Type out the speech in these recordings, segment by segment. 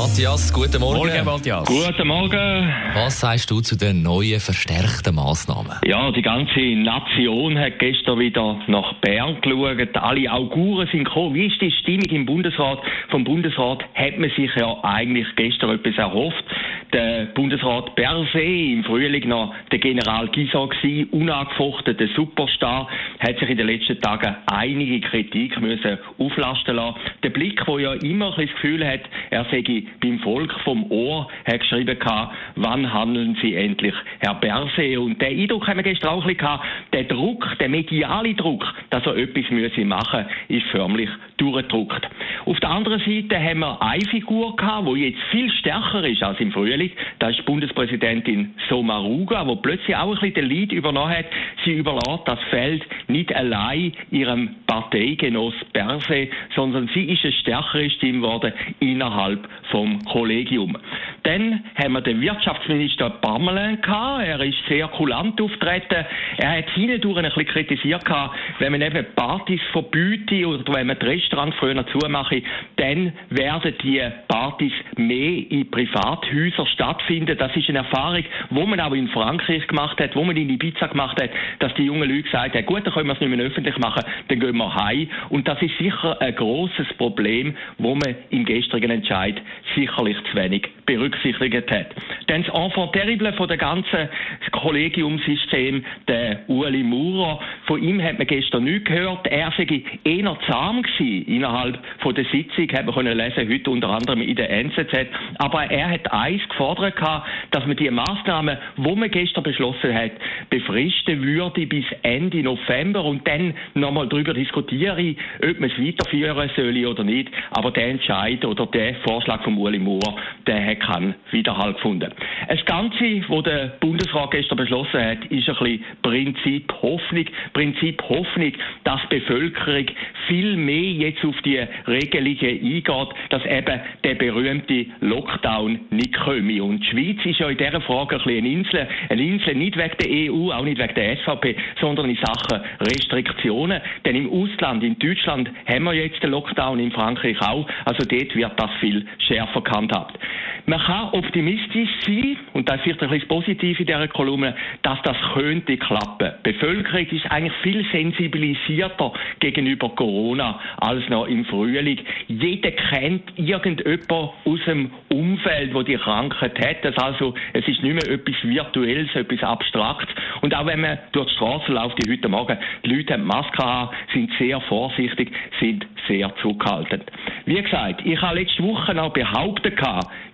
Matthias, guten Morgen. Morgen, Matthias. Guten Morgen. Was sagst du zu den neuen verstärkten Massnahmen? Ja, die ganze Nation hat gestern wieder nach Bern geschaut. Alle Auguren sind gekommen. Wie ist die Stimmung im Bundesrat? Vom Bundesrat hat man sich ja eigentlich gestern etwas erhofft. Der Bundesrat per se im Frühling noch der General Gisa gewesen, unangefochten, Superstar, hat sich in den letzten Tagen einige Kritik müssen auflasten lassen. Der Blick, wo ja immer ein das Gefühl hat, er sei beim Volk vom Ohr, hat geschrieben gehabt, wann handeln Sie endlich, Herr Berse? Und der Eindruck haben wir gestern auch gehabt, der Druck, der mediale Druck, dass er etwas müsse machen, ist förmlich durchgedruckt. Auf der anderen Seite haben wir eine Figur gehabt, die jetzt viel stärker ist als im Frühling. Das ist Bundespräsidentin Somaruga, die plötzlich auch ein bisschen den Lead übernommen hat. Sie überlässt das Feld nicht allein ihrem Parteigenoss Berse, sondern sie ist eine stärkere Stimme geworden innerhalb vom Kollegium. Dann haben wir den Wirtschaftsminister Parmelin gehabt. Er ist sehr kulant auftreten. Er hat hindurch ein bisschen kritisiert gehabt, wenn man eben Partys verbietet oder wenn man die Restaurants früher zumache, dann werden die Partys mehr in Privathäusern stattfinden. Das ist eine Erfahrung, wo man auch in Frankreich gemacht hat, wo man in Ibiza gemacht hat, dass die jungen Leute gesagt haben, gut, dann können wir es nicht mehr öffentlich machen, dann gehen wir heim. Und das ist sicher ein großes Problem, wo man im gestrigen Entscheid sicherlich zu wenig berücksichtigt hat. Dann das Enfant terrible von der ganzen Kollegiumsystem, der Ueli Maurer, von ihm hat man gestern nichts gehört. Er sei eher zahm gewesen innerhalb von der Sitzung, haben wir können lesen, heute unter anderem in der NZZ. Aber er hat eins gefordert gehabt, dass man die Maßnahmen, wo man gestern beschlossen hat, befristen würde bis Ende November und dann nochmal darüber diskutieren, ob man es weiterführen soll oder nicht. Aber der Entscheid oder der Vorschlag von Ueli Maurer, der hat keinen Widerhall gefunden. Das Ganze, was der Bundesrat gestern beschlossen hat, ist ein bisschen Prinzip Hoffnung. Prinzip Hoffnung, dass die Bevölkerung viel mehr jetzt auf die Regelungen eingeht, dass eben der berühmte Lockdown nicht komme. Und die Schweiz ist ja in dieser Frage ein bisschen eine Insel. Eine Insel nicht wegen der EU, auch nicht wegen der SVP, sondern in Sachen Restriktionen. Denn im Ausland, in Deutschland, haben wir jetzt den Lockdown, in Frankreich auch. Also dort wird das viel schärfer gehandhabt. Man kann optimistisch sein, und das ist vielleicht ein bisschen positiv in dieser Kolumne, dass das könnte klappen. Die Bevölkerung ist eigentlich viel sensibilisierter gegenüber Corona als noch im Frühling. Jeder kennt irgendjemand aus dem Umfeld, wo die Krankheit hat. Das also, es ist nicht mehr etwas Virtuelles, etwas Abstraktes. Und auch wenn man durch die Straße läuft, wie heute Morgen, die Leute haben Maske an, sind sehr vorsichtig, sind sehr zurückhaltend. Wie gesagt, ich habe letzte Woche noch behauptet,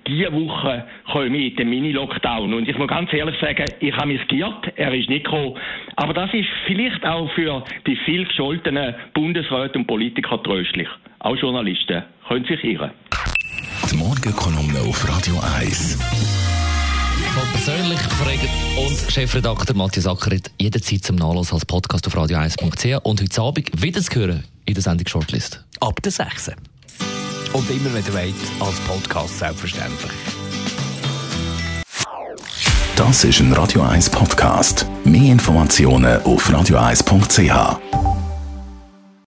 diese Woche komme ich in den Mini-Lockdown. Und ich muss ganz ehrlich sagen, ich habe mich geirrt, er ist nicht gekommen. Aber das ist vielleicht auch für die viel gescholtenen Bundesräte und Politiker tröstlich. Auch Journalisten können sich irren. Die Morgenkolumne auf Radio 1. Von persönlich gefragt und Chefredakteur Matthias Ackeret jederzeit zum Nachlass als Podcast auf radio1.ch und heute Abend wieder zu hören in der Sendung Shortlist. Ab der 6. Und immer, wenn ihr als Podcast selbstverständlich. Das ist ein Radio 1 Podcast. Mehr Informationen auf radio1.ch.